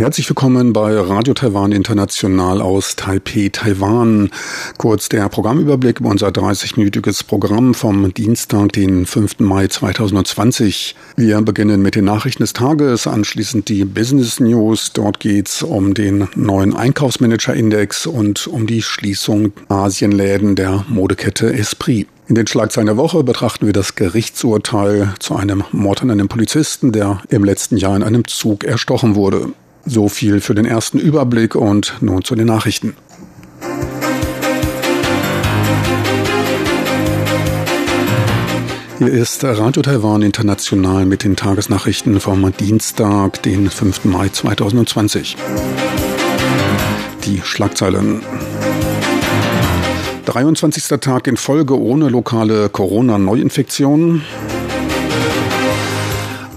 Herzlich willkommen bei Radio Taiwan International aus Taipei, Taiwan. Kurz der Programmüberblick über unser 30-minütiges Programm vom Dienstag, den 5. Mai 2020. Wir beginnen mit den Nachrichten des Tages, anschließend die Business News. Dort geht's um den neuen Einkaufsmanager-Index und um die Schließung Asienläden der Modekette Esprit. In den Schlagzeilen der Woche betrachten wir das Gerichtsurteil zu einem Mord an einem Polizisten, der im letzten Jahr in einem Zug erstochen wurde. So viel für den ersten Überblick und nun zu den Nachrichten. Hier ist Radio Taiwan International mit den Tagesnachrichten vom Dienstag, den 5. Mai 2020. Die Schlagzeilen. 23. Tag in Folge ohne lokale Corona-Neuinfektionen.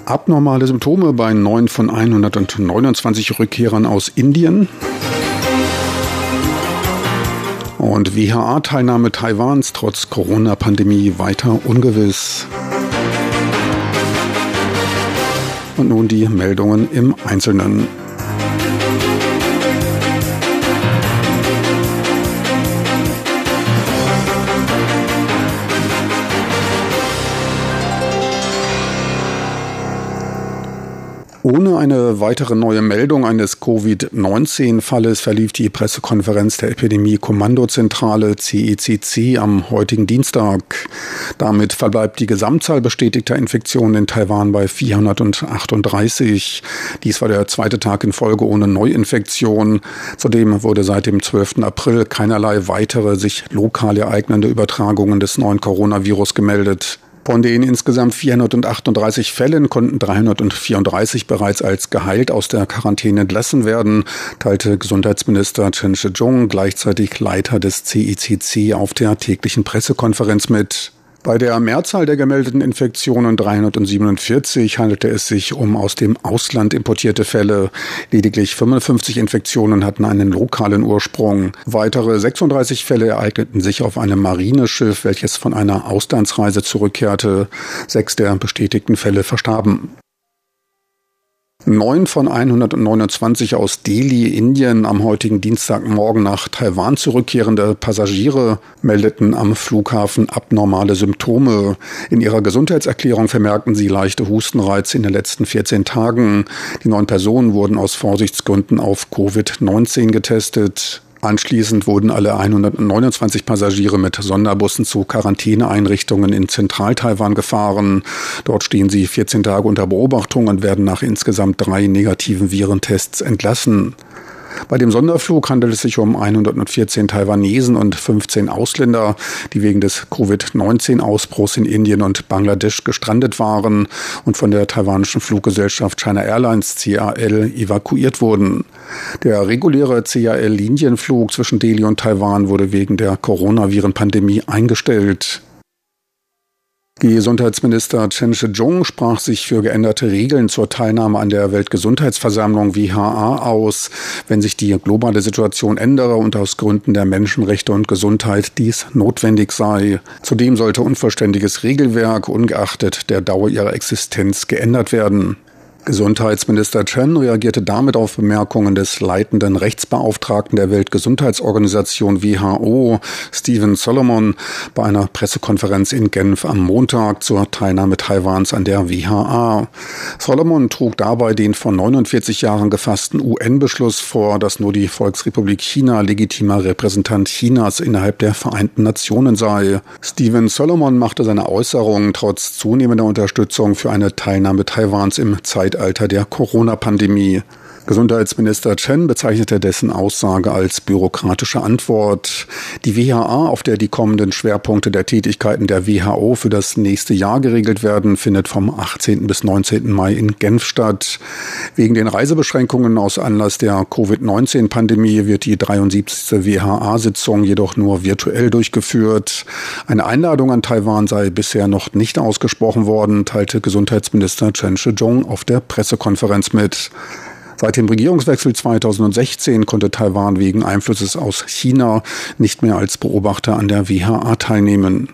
Abnormale Symptome bei 9 von 129 Rückkehrern aus Indien. Und WHA-Teilnahme Taiwans trotz Corona-Pandemie weiter ungewiss. Und nun die Meldungen im Einzelnen. Ohne eine weitere neue Meldung eines Covid-19-Falles verlief die Pressekonferenz der Epidemie-Kommandozentrale CECC am heutigen Dienstag. Damit verbleibt die Gesamtzahl bestätigter Infektionen in Taiwan bei 438. Dies war der zweite Tag in Folge ohne Neuinfektion. Zudem wurde seit dem 12. April keinerlei weitere sich lokal ereignende Übertragungen des neuen Coronavirus gemeldet. Von den insgesamt 438 Fällen konnten 334 bereits als geheilt aus der Quarantäne entlassen werden, teilte Gesundheitsminister Chen Shih-chung, gleichzeitig Leiter des CICC, auf der täglichen Pressekonferenz mit. Bei der Mehrzahl der gemeldeten Infektionen 347 handelte es sich um aus dem Ausland importierte Fälle. Lediglich 55 Infektionen hatten einen lokalen Ursprung. Weitere 36 Fälle ereigneten sich auf einem Marineschiff, welches von einer Auslandsreise zurückkehrte. Sechs der bestätigten Fälle verstarben. Neun von 129 aus Delhi, Indien, am heutigen Dienstagmorgen nach Taiwan zurückkehrende Passagiere meldeten am Flughafen abnormale Symptome. In ihrer Gesundheitserklärung vermerkten sie leichte Hustenreize in den letzten 14 Tagen. Die neun Personen wurden aus Vorsichtsgründen auf Covid-19 getestet. Anschließend wurden alle 129 Passagiere mit Sonderbussen zu Quarantäneeinrichtungen in Zentral-Taiwan gefahren. Dort stehen sie 14 Tage unter Beobachtung und werden nach insgesamt drei negativen Virentests entlassen. Bei dem Sonderflug handelt es sich um 114 Taiwanesen und 15 Ausländer, die wegen des Covid-19-Ausbruchs in Indien und Bangladesch gestrandet waren und von der taiwanischen Fluggesellschaft China Airlines CAL evakuiert wurden. Der reguläre CAL-Linienflug zwischen Delhi und Taiwan wurde wegen der Coronaviren-Pandemie eingestellt. Gesundheitsminister Chen Shih-chung sprach sich für geänderte Regeln zur Teilnahme an der Weltgesundheitsversammlung WHA aus, wenn sich die globale Situation ändere und aus Gründen der Menschenrechte und Gesundheit dies notwendig sei. Zudem sollte unvollständiges Regelwerk ungeachtet der Dauer ihrer Existenz geändert werden. Gesundheitsminister Chen reagierte damit auf Bemerkungen des leitenden Rechtsbeauftragten der Weltgesundheitsorganisation WHO, Stephen Solomon, bei einer Pressekonferenz in Genf am Montag zur Teilnahme Taiwans an der WHA. Solomon trug dabei den vor 49 Jahren gefassten UN-Beschluss vor, dass nur die Volksrepublik China legitimer Repräsentant Chinas innerhalb der Vereinten Nationen sei. Stephen Solomon machte seine Äußerungen trotz zunehmender Unterstützung für eine Teilnahme Taiwans im Zeit Zeitalter der Corona-Pandemie. Gesundheitsminister Chen bezeichnete dessen Aussage als bürokratische Antwort. Die WHA, auf der die kommenden Schwerpunkte der Tätigkeiten der WHO für das nächste Jahr geregelt werden, findet vom 18. bis 19. Mai in Genf statt. Wegen den Reisebeschränkungen aus Anlass der Covid-19-Pandemie wird die 73. WHA-Sitzung jedoch nur virtuell durchgeführt. Eine Einladung an Taiwan sei bisher noch nicht ausgesprochen worden, teilte Gesundheitsminister Chen Shih-chung auf der Pressekonferenz mit. Seit dem Regierungswechsel 2016 konnte Taiwan wegen Einflusses aus China nicht mehr als Beobachter an der WHA teilnehmen.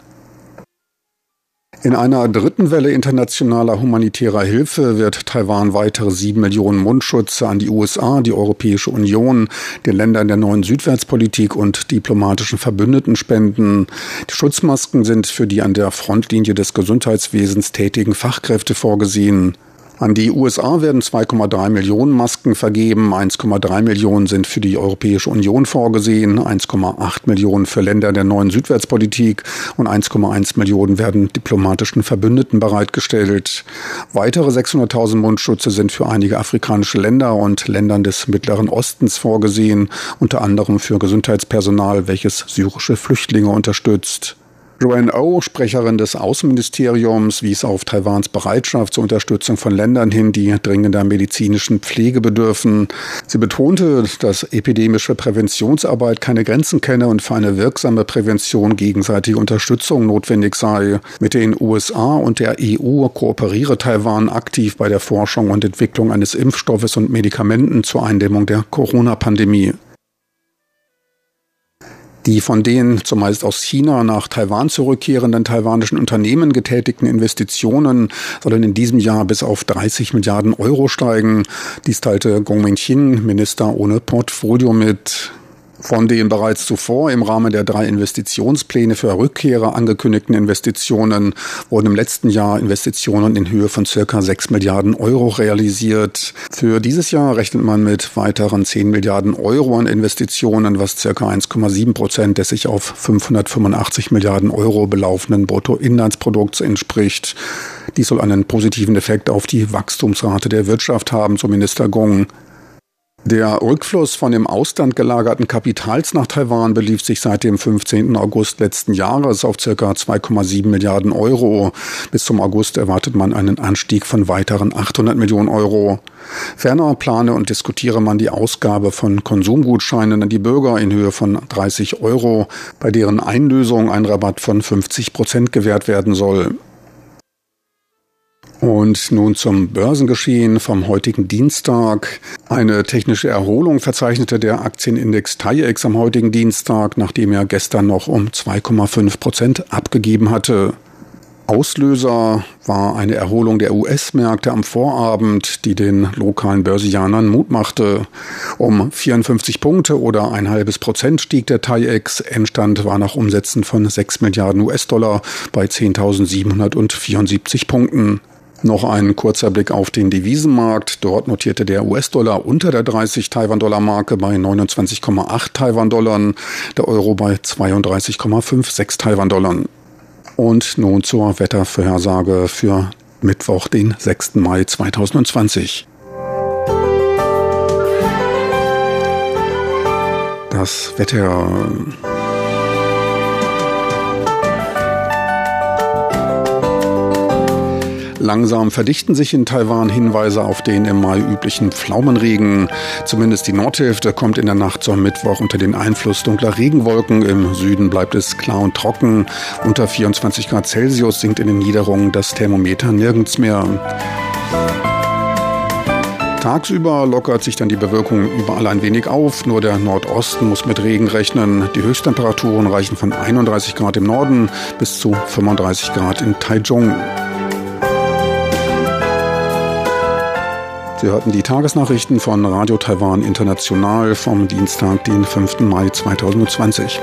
In einer dritten Welle internationaler humanitärer Hilfe wird Taiwan weitere sieben Millionen Mundschutze an die USA, die Europäische Union, den Ländern der neuen Südwärtspolitik und diplomatischen Verbündeten spenden. Die Schutzmasken sind für die an der Frontlinie des Gesundheitswesens tätigen Fachkräfte vorgesehen. An die USA werden 2,3 Millionen Masken vergeben, 1,3 Millionen sind für die Europäische Union vorgesehen, 1,8 Millionen für Länder der neuen Südwärtspolitik und 1,1 Millionen werden diplomatischen Verbündeten bereitgestellt. Weitere 600.000 Mundschutze sind für einige afrikanische Länder und Ländern des Mittleren Ostens vorgesehen, unter anderem für Gesundheitspersonal, welches syrische Flüchtlinge unterstützt. Joanne O, Sprecherin des Außenministeriums, wies auf Taiwans Bereitschaft zur Unterstützung von Ländern hin, die dringender medizinischen Pflege bedürfen. Sie betonte, dass epidemische Präventionsarbeit keine Grenzen kenne und für eine wirksame Prävention gegenseitige Unterstützung notwendig sei. Mit den USA und der EU kooperiere Taiwan aktiv bei der Forschung und Entwicklung eines Impfstoffes und Medikamenten zur Eindämmung der Corona-Pandemie. Die von den zumeist aus China nach Taiwan zurückkehrenden taiwanischen Unternehmen getätigten Investitionen sollen in diesem Jahr bis auf 30 Milliarden Euro steigen. Dies teilte Gong Mingqin, Minister ohne Portfolio, mit. Von den bereits zuvor im Rahmen der drei Investitionspläne für Rückkehrer angekündigten Investitionen wurden im letzten Jahr Investitionen in Höhe von circa 6 Milliarden Euro realisiert. Für dieses Jahr rechnet man mit weiteren 10 Milliarden Euro an Investitionen, was circa 1,7 Prozent des sich auf 585 Milliarden Euro belaufenden Bruttoinlandsprodukts entspricht. Dies soll einen positiven Effekt auf die Wachstumsrate der Wirtschaft haben, so Minister Gong. Der Rückfluss von dem Ausland gelagerten Kapitals nach Taiwan belief sich seit dem 15. August letzten Jahres auf ca. 2,7 Milliarden Euro. Bis zum August erwartet man einen Anstieg von weiteren 800 Millionen Euro. Ferner plane und diskutiere man die Ausgabe von Konsumgutscheinen an die Bürger in Höhe von 30 Euro, bei deren Einlösung ein Rabatt von 50 Prozent gewährt werden soll. Und nun zum Börsengeschehen vom heutigen Dienstag. Eine technische Erholung verzeichnete der Aktienindex TAIEX am heutigen Dienstag, nachdem er gestern noch um 2,5 Prozent abgegeben hatte. Auslöser war eine Erholung der US-Märkte am Vorabend, die den lokalen Börsianern Mut machte. Um 54 Punkte oder ein halbes Prozent stieg der TAIEX. Endstand war nach Umsätzen von 6 Milliarden US-Dollar bei 10.774 Punkten. Noch ein kurzer Blick auf den Devisenmarkt. Dort notierte der US-Dollar unter der 30 Taiwan-Dollar-Marke bei 29,8 Taiwan-Dollar, der Euro bei 32,56 Taiwan-Dollar. Und nun zur Wettervorhersage für Mittwoch, den 6. Mai 2020. Das Wetter. Langsam verdichten sich in Taiwan Hinweise auf den im Mai üblichen Pflaumenregen. Zumindest die Nordhälfte kommt in der Nacht zum Mittwoch unter den Einfluss dunkler Regenwolken. Im Süden bleibt es klar und trocken. Unter 24 Grad Celsius sinkt in den Niederungen das Thermometer nirgends mehr. Tagsüber lockert sich dann die Bewirkung überall ein wenig auf. Nur der Nordosten muss mit Regen rechnen. Die Höchsttemperaturen reichen von 31 Grad im Norden bis zu 35 Grad in Taichung. Sie hörten die Tagesnachrichten von Radio Taiwan International vom Dienstag, den 5. Mai 2020.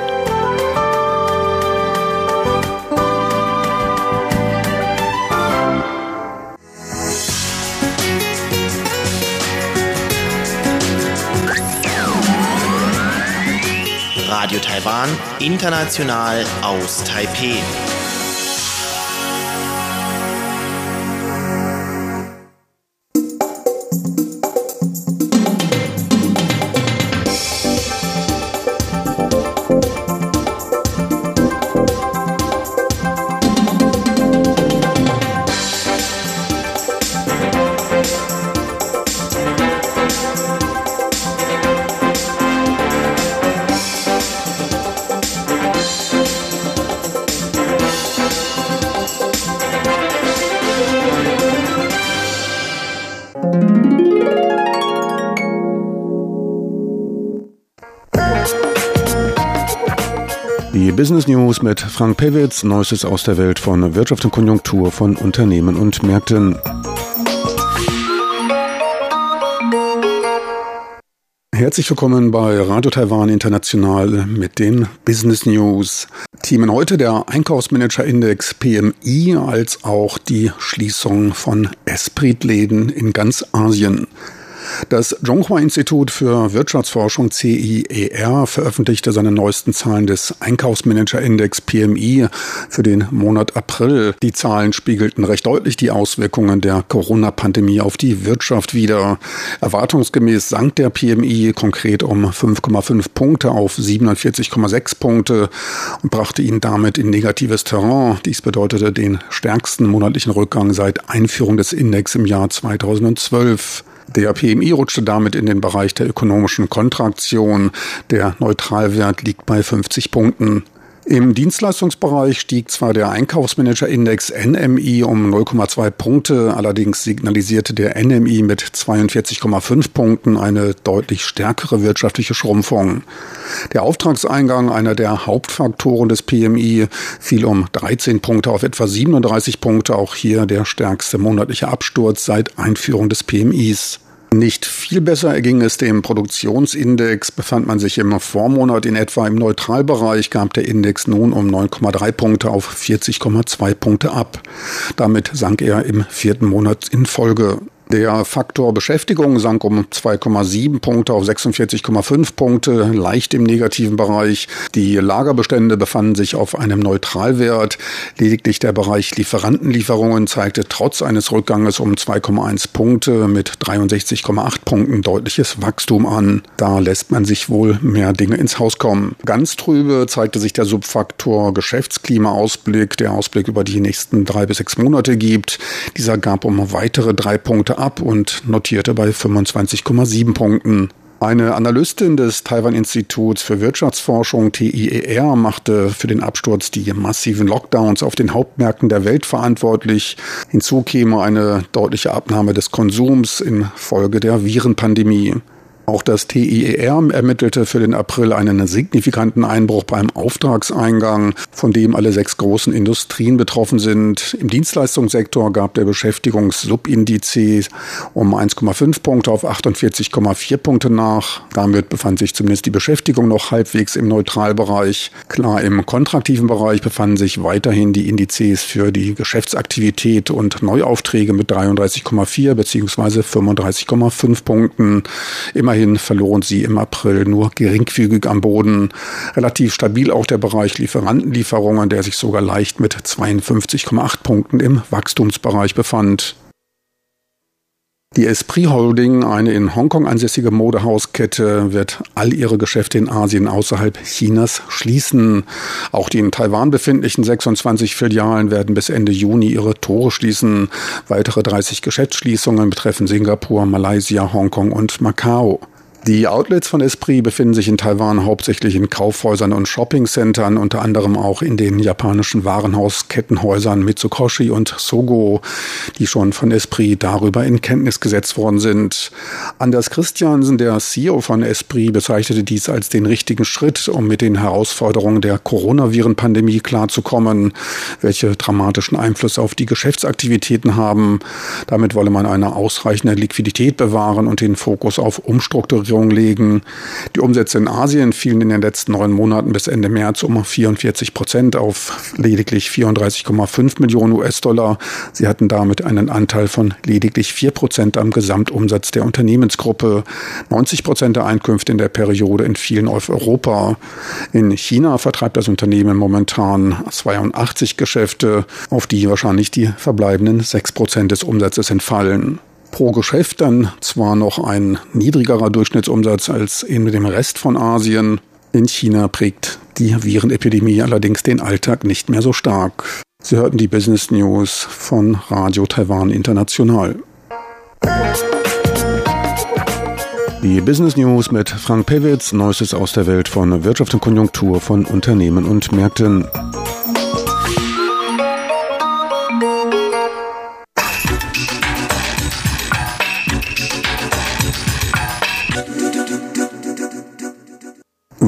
Radio Taiwan, international aus Taipeh. Business News mit Frank Pewitz, Neuestes aus der Welt von Wirtschaft und Konjunktur von Unternehmen und Märkten. Herzlich willkommen bei Radio Taiwan International mit den Business News. Themen heute der Einkaufsmanager Index PMI als auch die Schließung von Esprit-Läden in ganz Asien. Das Zhonghua-Institut für Wirtschaftsforschung CIER veröffentlichte seine neuesten Zahlen des Einkaufsmanager-Index PMI für den Monat April. Die Zahlen spiegelten recht deutlich die Auswirkungen der Corona-Pandemie auf die Wirtschaft wider. Erwartungsgemäß sank der PMI konkret um 5,5 Punkte auf 47,6 Punkte und brachte ihn damit in negatives Terrain. Dies bedeutete den stärksten monatlichen Rückgang seit Einführung des Index im Jahr 2012. Der PMI rutschte damit in den Bereich der ökonomischen Kontraktion. Der Neutralwert liegt bei 50 Punkten. Im Dienstleistungsbereich stieg zwar der Einkaufsmanager-Index NMI um 0,2 Punkte, allerdings signalisierte der NMI mit 42,5 Punkten eine deutlich stärkere wirtschaftliche Schrumpfung. Der Auftragseingang, einer der Hauptfaktoren des PMI, fiel um 13 Punkte auf etwa 37 Punkte, auch hier der stärkste monatliche Absturz seit Einführung des PMIs. Nicht viel besser erging es dem Produktionsindex. Befand man sich im Vormonat in etwa im Neutralbereich, gab der Index nun um 9,3 Punkte auf 40,2 Punkte ab. Damit sank er im vierten Monat in Folge. Der Faktor Beschäftigung sank um 2,7 Punkte auf 46,5 Punkte, leicht im negativen Bereich. Die Lagerbestände befanden sich auf einem Neutralwert. Lediglich der Bereich Lieferantenlieferungen zeigte trotz eines Rückganges um 2,1 Punkte mit 63,8 Punkten deutliches Wachstum an. Da lässt man sich wohl mehr Dinge ins Haus kommen. Ganz trübe zeigte sich der Subfaktor Geschäftsklimaausblick, der Ausblick über die nächsten drei bis sechs Monate gibt. Dieser gab um weitere drei Punkte ab und notierte bei 25,7 Punkten. Eine Analystin des Taiwan-Instituts für Wirtschaftsforschung TIER machte für den Absturz die massiven Lockdowns auf den Hauptmärkten der Welt verantwortlich. Hinzu käme eine deutliche Abnahme des Konsums infolge der Virenpandemie. Auch das TIER ermittelte für den April einen signifikanten Einbruch beim Auftragseingang, von dem alle sechs großen Industrien betroffen sind. Im Dienstleistungssektor gab der Beschäftigungssubindiz um 1,5 Punkte auf 48,4 Punkte nach. Damit befand sich zumindest die Beschäftigung noch halbwegs im Neutralbereich. Klar, im kontraktiven Bereich befanden sich weiterhin die Indizes für die Geschäftsaktivität und Neuaufträge mit 33,4 bzw. 35,5 Punkten. Immerhin Immerhin verloren sie im April nur geringfügig am Boden. Relativ stabil auch der Bereich Lieferantenlieferungen, der sich sogar leicht mit 52,8 Punkten im Wachstumsbereich befand. Die Esprit Holding, eine in Hongkong ansässige Modehauskette, wird all ihre Geschäfte in Asien außerhalb Chinas schließen. Auch die in Taiwan befindlichen 26 Filialen werden bis Ende Juni ihre Tore schließen. Weitere 30 Geschäftsschließungen betreffen Singapur, Malaysia, Hongkong und Macau. Die Outlets von Esprit befinden sich in Taiwan hauptsächlich in Kaufhäusern und Shoppingcentern, unter anderem auch in den japanischen Warenhauskettenhäusern Mitsukoshi und Sogo, die schon von Esprit darüber in Kenntnis gesetzt worden sind. Anders Christiansen, der CEO von Esprit, bezeichnete dies als den richtigen Schritt, um mit den Herausforderungen der Coronaviren-Pandemie klarzukommen, welche dramatischen Einfluss auf die Geschäftsaktivitäten haben. Damit wolle man eine ausreichende Liquidität bewahren und den Fokus auf Umstrukturierung Umstrukturierung legen. Die Umsätze in Asien fielen in den letzten neun Monaten bis Ende März um 44 Prozent auf lediglich 34,5 Millionen US-Dollar. Sie hatten damit einen Anteil von lediglich vier Prozent am Gesamtumsatz der Unternehmensgruppe. 90 Prozent der Einkünfte in der Periode entfielen auf Europa. In China vertreibt das Unternehmen momentan 82 Geschäfte, auf die wahrscheinlich die verbleibenden sechs Prozent des Umsatzes entfallen pro Geschäft dann zwar noch ein niedrigerer Durchschnittsumsatz als in dem Rest von Asien. In China prägt die Virenepidemie allerdings den Alltag nicht mehr so stark. Sie hörten die Business News von Radio Taiwan International. Die Business News mit Frank Pewitz, Neuestes aus der Welt von Wirtschaft und Konjunktur von Unternehmen und Märkten.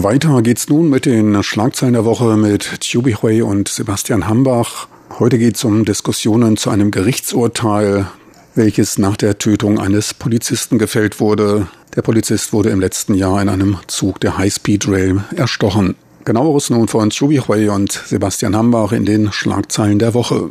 Weiter geht's nun mit den Schlagzeilen der Woche mit Chubi Hui und Sebastian Hambach. Heute geht's um Diskussionen zu einem Gerichtsurteil, welches nach der Tötung eines Polizisten gefällt wurde. Der Polizist wurde im letzten Jahr in einem Zug der High-Speed Rail erstochen. Genaueres nun von Chubi Hui und Sebastian Hambach in den Schlagzeilen der Woche.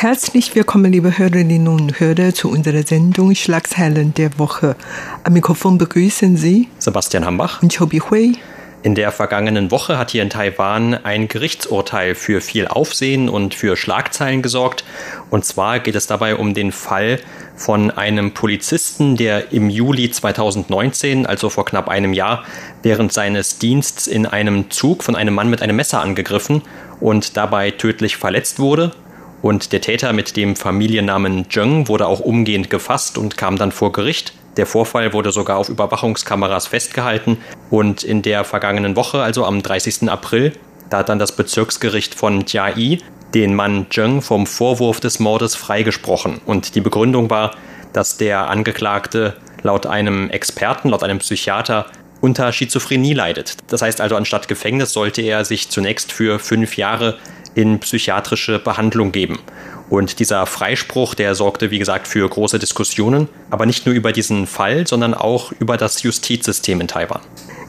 Herzlich willkommen, liebe Hörerinnen und Hörer, zu unserer Sendung Schlagzeilen der Woche. Am Mikrofon begrüßen Sie Sebastian Hambach und Chobi Hui. In der vergangenen Woche hat hier in Taiwan ein Gerichtsurteil für viel Aufsehen und für Schlagzeilen gesorgt. Und zwar geht es dabei um den Fall von einem Polizisten, der im Juli 2019, also vor knapp einem Jahr, während seines Dienstes in einem Zug von einem Mann mit einem Messer angegriffen und dabei tödlich verletzt wurde. Und der Täter mit dem Familiennamen Zheng wurde auch umgehend gefasst und kam dann vor Gericht. Der Vorfall wurde sogar auf Überwachungskameras festgehalten und in der vergangenen Woche, also am 30. April, da hat dann das Bezirksgericht von Jiai den Mann Zheng vom Vorwurf des Mordes freigesprochen. Und die Begründung war, dass der Angeklagte laut einem Experten, laut einem Psychiater, unter Schizophrenie leidet. Das heißt also, anstatt Gefängnis sollte er sich zunächst für fünf Jahre in psychiatrische Behandlung geben. Und dieser Freispruch, der sorgte, wie gesagt, für große Diskussionen, aber nicht nur über diesen Fall, sondern auch über das Justizsystem in Taiwan.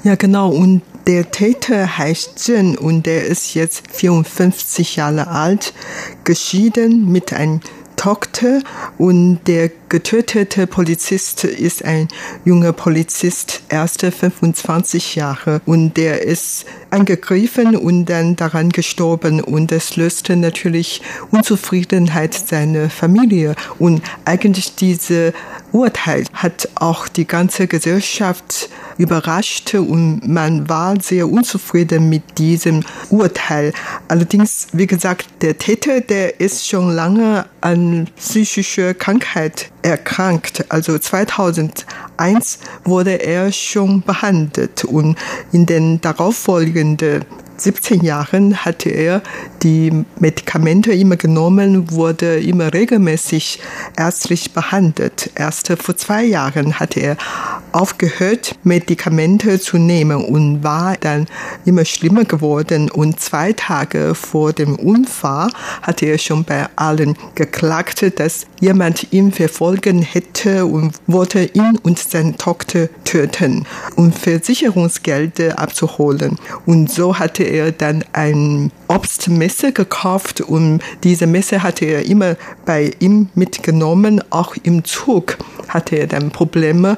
Ja, genau. Und der Täter heißt Zhen und der ist jetzt 54 Jahre alt, geschieden mit einem Tochter und der getötete Polizist ist ein junger Polizist, erste 25 Jahre. Und der ist angegriffen und dann daran gestorben. Und das löste natürlich Unzufriedenheit seiner Familie. Und eigentlich diese Urteil hat auch die ganze Gesellschaft überrascht und man war sehr unzufrieden mit diesem Urteil. Allerdings, wie gesagt, der Täter, der ist schon lange an psychischer Krankheit erkrankt. Also 2001 wurde er schon behandelt und in den darauffolgenden 17 Jahren hatte er die Medikamente immer genommen, wurde immer regelmäßig ärztlich behandelt. Erst vor zwei Jahren hatte er aufgehört, Medikamente zu nehmen und war dann immer schlimmer geworden. Und zwei Tage vor dem Unfall hatte er schon bei allen geklagt, dass jemand ihn verfolgen hätte und wollte ihn und seine Tochter töten, um Versicherungsgelder abzuholen. Und so hatte er dann ein Obstmesser gekauft und diese Messer hatte er immer bei ihm mitgenommen. Auch im Zug hatte er dann Probleme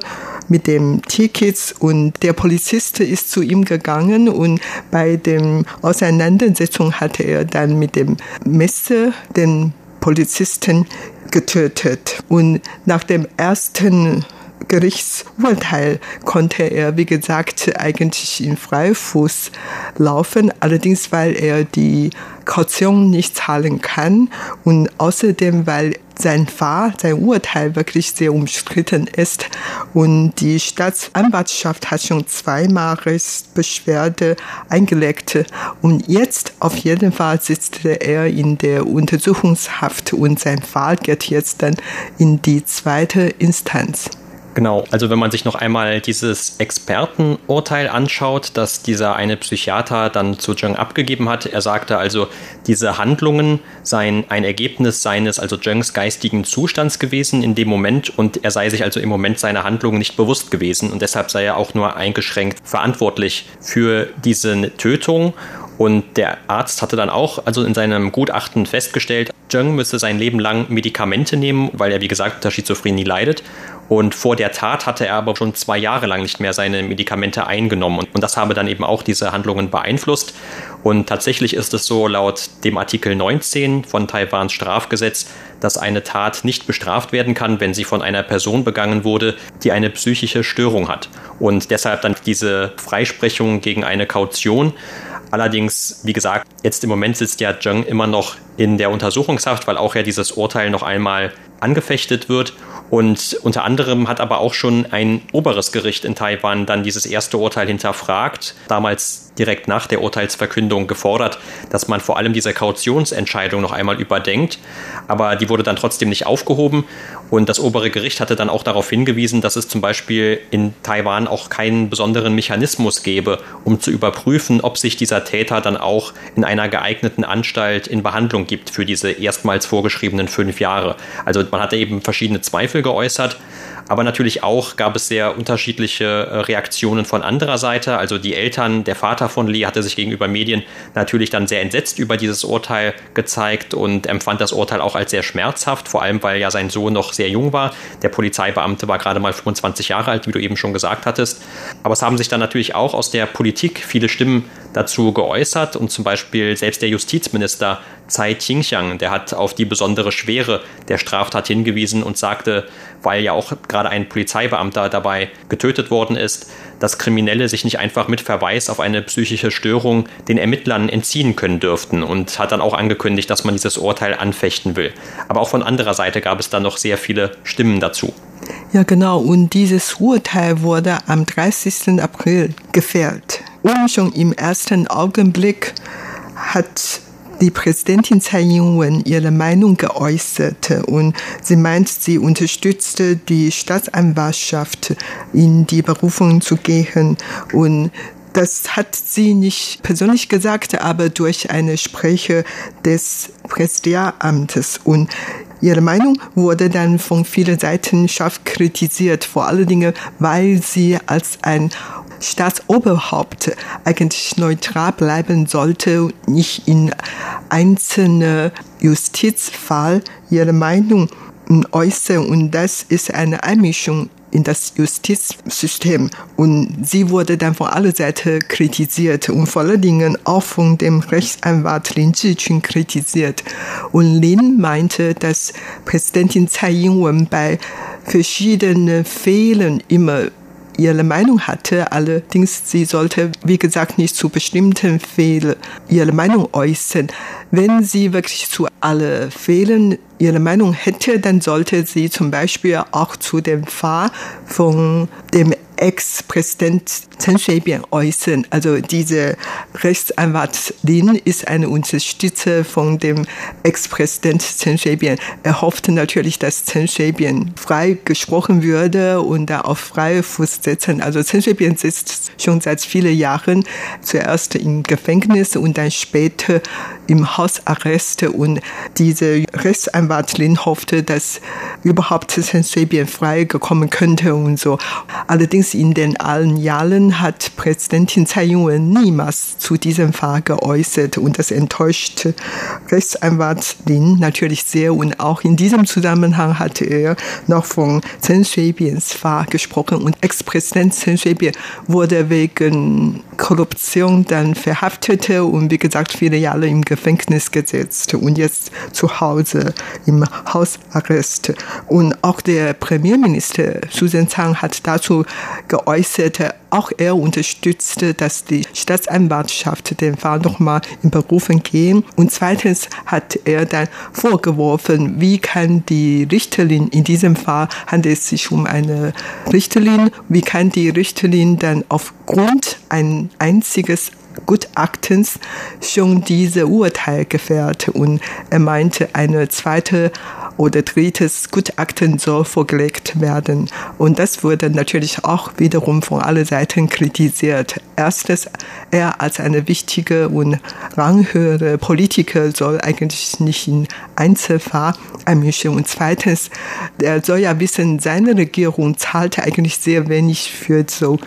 mit dem Tickets und der Polizist ist zu ihm gegangen und bei dem Auseinandersetzung hatte er dann mit dem Messer den Polizisten getötet. Und nach dem ersten Gerichtsurteil konnte er, wie gesagt, eigentlich in Freifuß laufen, allerdings weil er die Kaution nicht zahlen kann und außerdem weil sein Fall, sein Urteil wirklich sehr umstritten ist und die Staatsanwaltschaft hat schon zweimal Rechtsbeschwerde eingelegt und jetzt auf jeden Fall sitzt er in der Untersuchungshaft und sein Fall geht jetzt dann in die zweite Instanz. Genau, also wenn man sich noch einmal dieses Expertenurteil anschaut, das dieser eine Psychiater dann zu Zheng abgegeben hat, er sagte also, diese Handlungen seien ein Ergebnis seines, also Zhengs geistigen Zustands gewesen in dem Moment und er sei sich also im Moment seiner Handlungen nicht bewusst gewesen und deshalb sei er auch nur eingeschränkt verantwortlich für diese Tötung und der Arzt hatte dann auch also in seinem Gutachten festgestellt, Zheng müsse sein Leben lang Medikamente nehmen, weil er wie gesagt unter Schizophrenie leidet und vor der Tat hatte er aber schon zwei Jahre lang nicht mehr seine Medikamente eingenommen. Und das habe dann eben auch diese Handlungen beeinflusst. Und tatsächlich ist es so laut dem Artikel 19 von Taiwans Strafgesetz, dass eine Tat nicht bestraft werden kann, wenn sie von einer Person begangen wurde, die eine psychische Störung hat. Und deshalb dann diese Freisprechung gegen eine Kaution. Allerdings, wie gesagt, jetzt im Moment sitzt ja Zheng immer noch in der Untersuchungshaft, weil auch ja dieses Urteil noch einmal angefechtet wird. Und unter anderem hat aber auch schon ein oberes Gericht in Taiwan dann dieses erste Urteil hinterfragt. Damals direkt nach der Urteilsverkündung gefordert, dass man vor allem diese Kautionsentscheidung noch einmal überdenkt. Aber die wurde dann trotzdem nicht aufgehoben. Und das obere Gericht hatte dann auch darauf hingewiesen, dass es zum Beispiel in Taiwan auch keinen besonderen Mechanismus gäbe, um zu überprüfen, ob sich dieser Täter dann auch in einer geeigneten Anstalt in Behandlung gibt für diese erstmals vorgeschriebenen fünf Jahre. Also man hatte eben verschiedene Zweifel geäußert. Aber natürlich auch gab es sehr unterschiedliche äh, Reaktionen von anderer Seite. Also die Eltern, der Vater von Lee hatte sich gegenüber Medien natürlich dann sehr entsetzt über dieses Urteil gezeigt und empfand das Urteil auch als sehr schmerzhaft, vor allem weil ja sein Sohn noch sehr jung war. Der Polizeibeamte war gerade mal 25 Jahre alt, wie du eben schon gesagt hattest. Aber es haben sich dann natürlich auch aus der Politik viele Stimmen dazu geäußert und zum Beispiel selbst der Justizminister Tsai Ching-xiang, der hat auf die besondere Schwere der Straftat hingewiesen und sagte, weil ja auch gerade ein Polizeibeamter dabei getötet worden ist, dass Kriminelle sich nicht einfach mit Verweis auf eine psychische Störung den Ermittlern entziehen können dürften und hat dann auch angekündigt, dass man dieses Urteil anfechten will. Aber auch von anderer Seite gab es dann noch sehr viele Stimmen dazu. Ja, genau. Und dieses Urteil wurde am 30. April gefällt. Und schon im ersten Augenblick hat die Präsidentin Tsai Ing-wen ihre Meinung geäußert und sie meint, sie unterstützte die Staatsanwaltschaft in die Berufung zu gehen und das hat sie nicht persönlich gesagt, aber durch eine Sprecher des Präsidialamtes. Und ihre Meinung wurde dann von vielen Seiten scharf kritisiert, vor allen Dingen, weil sie als ein Staatsoberhaupt eigentlich neutral bleiben sollte, nicht in einzelne Justizfall ihre Meinung äußern. Und das ist eine Einmischung in das Justizsystem. Und sie wurde dann von aller Seiten kritisiert und vor allen Dingen auch von dem Rechtsanwalt Lin Zhiqun kritisiert. Und Lin meinte, dass Präsidentin Tsai Ing-wen bei verschiedenen Fehlern immer ihre Meinung hatte. Allerdings, sie sollte, wie gesagt, nicht zu bestimmten Fehlern ihre Meinung äußern. Wenn sie wirklich zu allen Fehlern ihre Meinung hätte, dann sollte sie zum Beispiel auch zu dem Fall von dem Ex-Präsident Chen Shui-bian äußern. Also diese Rechtsanwalt Lin ist eine Unterstützer von dem Ex-Präsident Chen Shui-bian. Er hoffte natürlich, dass Chen Shui-bian frei gesprochen würde und da auf freie Fuß setzen. Also Chen Shui-bian sitzt schon seit vielen Jahren zuerst im Gefängnis und dann später im Hausarrest und diese Rechtsanwalt Lin hoffte, dass überhaupt Chen Shui-bian frei gekommen könnte und so. Allerdings in den allen Jahren hat Präsidentin Tsai Ing-wen niemals zu diesem Fall geäußert. Und das enttäuschte Rechtsanwalt Lin natürlich sehr. Und auch in diesem Zusammenhang hatte er noch von Chen Shui-bians Fall gesprochen. Und Ex-Präsident Chen Shui-bian wurde wegen Korruption dann verhaftet und wie gesagt viele Jahre im Gefängnis gesetzt und jetzt zu Hause im Hausarrest. Und auch der Premierminister Susan Zhang hat dazu geäußert, auch er unterstützte, dass die Staatsanwaltschaft den Fall nochmal in Berufen gehen. Und zweitens hat er dann vorgeworfen, wie kann die Richterin, in diesem Fall handelt es sich um eine Richterin, wie kann die Richterin dann aufgrund ein einziges Gutachtens schon diese Urteil gefährt und er meinte, eine zweite oder drittes Gutachten soll vorgelegt werden. Und das wurde natürlich auch wiederum von allen Seiten kritisiert. Erstens, er als eine wichtige und ranghöhere Politiker soll eigentlich nicht in Einzelfall einmischen. Und zweitens, er soll ja wissen, seine Regierung zahlte eigentlich sehr wenig für so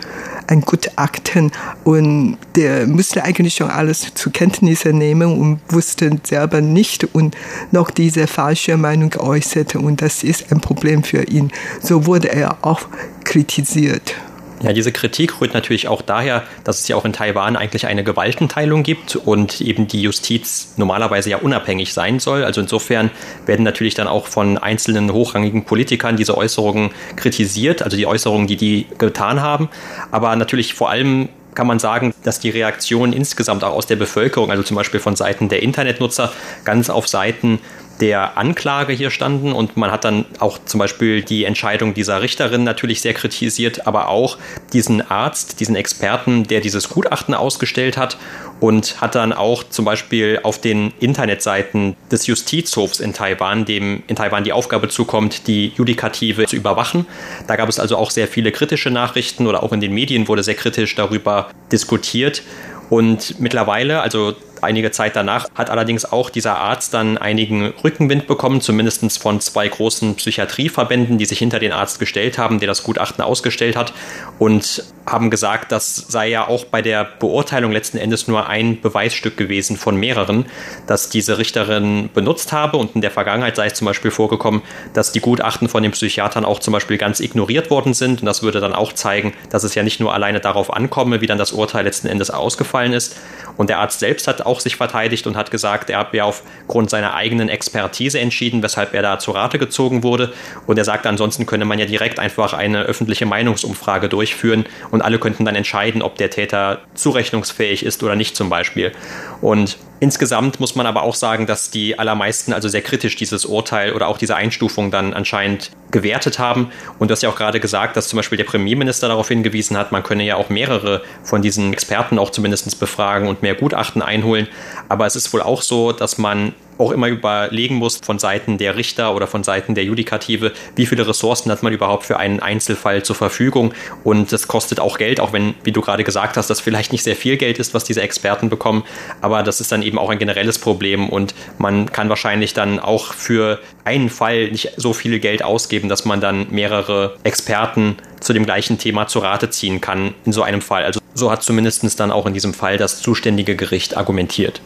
ein Gutachten und der müsste eigentlich schon alles zur Kenntnis nehmen und wusste selber nicht und noch diese falsche Meinung geäußert und das ist ein Problem für ihn. So wurde er auch kritisiert. Ja, diese Kritik rührt natürlich auch daher, dass es ja auch in Taiwan eigentlich eine Gewaltenteilung gibt und eben die Justiz normalerweise ja unabhängig sein soll. Also insofern werden natürlich dann auch von einzelnen hochrangigen Politikern diese Äußerungen kritisiert, also die Äußerungen, die die getan haben. Aber natürlich vor allem kann man sagen, dass die Reaktionen insgesamt auch aus der Bevölkerung, also zum Beispiel von Seiten der Internetnutzer, ganz auf Seiten der Anklage hier standen und man hat dann auch zum Beispiel die Entscheidung dieser Richterin natürlich sehr kritisiert, aber auch diesen Arzt, diesen Experten, der dieses Gutachten ausgestellt hat und hat dann auch zum Beispiel auf den Internetseiten des Justizhofs in Taiwan, dem in Taiwan die Aufgabe zukommt, die Judikative zu überwachen. Da gab es also auch sehr viele kritische Nachrichten oder auch in den Medien wurde sehr kritisch darüber diskutiert. Und mittlerweile, also einige Zeit danach hat allerdings auch dieser Arzt dann einigen Rückenwind bekommen, zumindest von zwei großen Psychiatrieverbänden, die sich hinter den Arzt gestellt haben, der das Gutachten ausgestellt hat und haben gesagt, das sei ja auch bei der Beurteilung letzten Endes nur ein Beweisstück gewesen von mehreren, dass diese Richterin benutzt habe. Und in der Vergangenheit sei es zum Beispiel vorgekommen, dass die Gutachten von den Psychiatern auch zum Beispiel ganz ignoriert worden sind. Und das würde dann auch zeigen, dass es ja nicht nur alleine darauf ankomme, wie dann das Urteil letzten Endes ausgefallen ist. Und der Arzt selbst hat auch sich verteidigt und hat gesagt, er hat ja aufgrund seiner eigenen Expertise entschieden, weshalb er da zu Rate gezogen wurde. Und er sagt, ansonsten könne man ja direkt einfach eine öffentliche Meinungsumfrage durchführen und alle könnten dann entscheiden, ob der Täter zurechnungsfähig ist oder nicht zum Beispiel. Und Insgesamt muss man aber auch sagen, dass die allermeisten also sehr kritisch dieses Urteil oder auch diese Einstufung dann anscheinend gewertet haben. Und du hast ja auch gerade gesagt, dass zum Beispiel der Premierminister darauf hingewiesen hat, man könne ja auch mehrere von diesen Experten auch zumindest befragen und mehr Gutachten einholen. Aber es ist wohl auch so, dass man auch immer überlegen muss von Seiten der Richter oder von Seiten der Judikative, wie viele Ressourcen hat man überhaupt für einen Einzelfall zur Verfügung. Und das kostet auch Geld, auch wenn, wie du gerade gesagt hast, das vielleicht nicht sehr viel Geld ist, was diese Experten bekommen. Aber das ist dann eben auch ein generelles Problem und man kann wahrscheinlich dann auch für einen Fall nicht so viel Geld ausgeben, dass man dann mehrere Experten zu dem gleichen Thema zu Rate ziehen kann in so einem Fall. Also so hat zumindest dann auch in diesem Fall das zuständige Gericht argumentiert.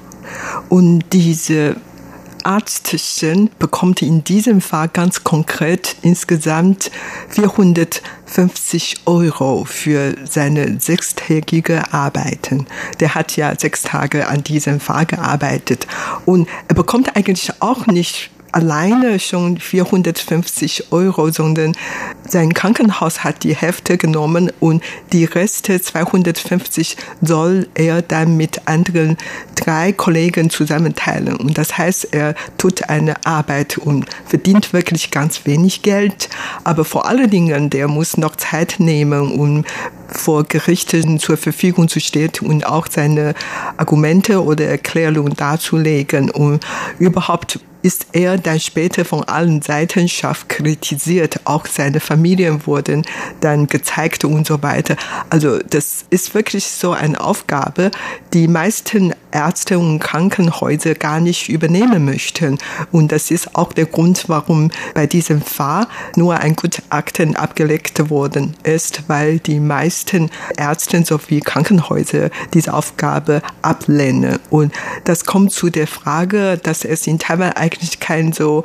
Und diese Arztchen bekommt in diesem Fall ganz konkret insgesamt 450 Euro für seine sechstägige Arbeiten. Der hat ja sechs Tage an diesem Fall gearbeitet und er bekommt eigentlich auch nicht alleine schon 450 Euro, sondern sein Krankenhaus hat die Hälfte genommen und die Reste 250 soll er dann mit anderen drei Kollegen zusammenteilen. Und das heißt, er tut eine Arbeit und verdient wirklich ganz wenig Geld. Aber vor allen Dingen, der muss noch Zeit nehmen, um vor Gerichten zur Verfügung zu stehen und auch seine Argumente oder Erklärungen darzulegen und überhaupt ist er dann später von allen Seiten scharf kritisiert. Auch seine Familien wurden dann gezeigt und so weiter. Also das ist wirklich so eine Aufgabe, die meisten Ärzte und Krankenhäuser gar nicht übernehmen möchten. Und das ist auch der Grund, warum bei diesem Fall nur ein Gutachten abgelegt worden ist, weil die meisten Ärzte sowie Krankenhäuser diese Aufgabe ablehnen. Und das kommt zu der Frage, dass es in Taiwan eigentlich kein so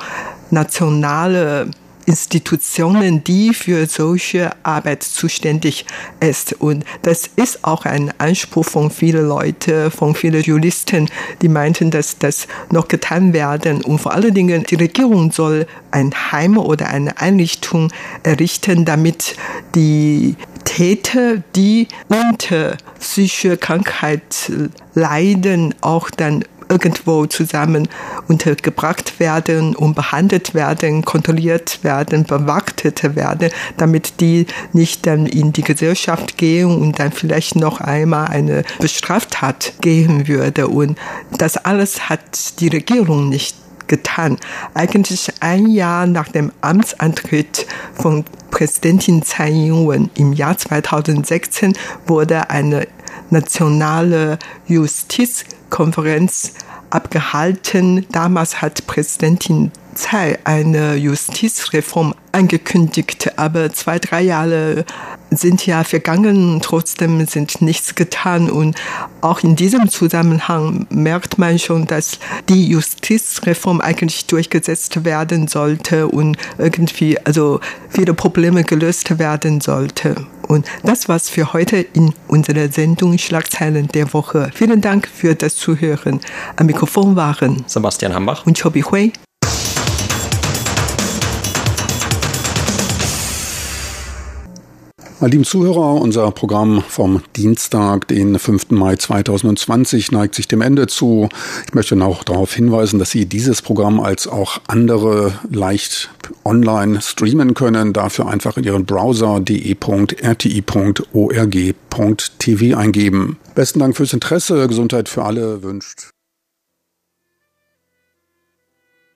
nationale Institutionen, die für solche Arbeit zuständig ist. Und das ist auch ein Anspruch von vielen Leuten, von vielen Juristen, die meinten, dass das noch getan werden. Und vor allen Dingen, die Regierung soll ein Heim oder eine Einrichtung errichten, damit die Täter, die unter psychische Krankheit leiden, auch dann irgendwo zusammen untergebracht werden und behandelt werden, kontrolliert werden, beobachtet werden, damit die nicht dann in die Gesellschaft gehen und dann vielleicht noch einmal eine Bestraftat gehen würde. Und das alles hat die Regierung nicht getan. Eigentlich ein Jahr nach dem Amtsantritt von Präsidentin Tsai Ing-wen im Jahr 2016 wurde eine nationale Justizkonferenz abgehalten. Damals hat Präsidentin Tsai eine Justizreform angekündigt, aber zwei, drei Jahre sind ja vergangen, trotzdem sind nichts getan und auch in diesem Zusammenhang merkt man schon, dass die Justizreform eigentlich durchgesetzt werden sollte und irgendwie also viele Probleme gelöst werden sollte. Und das war's für heute in unserer Sendung Schlagzeilen der Woche. Vielen Dank für das Zuhören. Am Mikrofon waren Sebastian Hambach und Chobi Hui. Meine lieben Zuhörer, unser Programm vom Dienstag, den 5. Mai 2020, neigt sich dem Ende zu. Ich möchte noch darauf hinweisen, dass Sie dieses Programm als auch andere leicht online streamen können. Dafür einfach in Ihren Browser de.rti.org.tv eingeben. Besten Dank fürs Interesse. Gesundheit für alle wünscht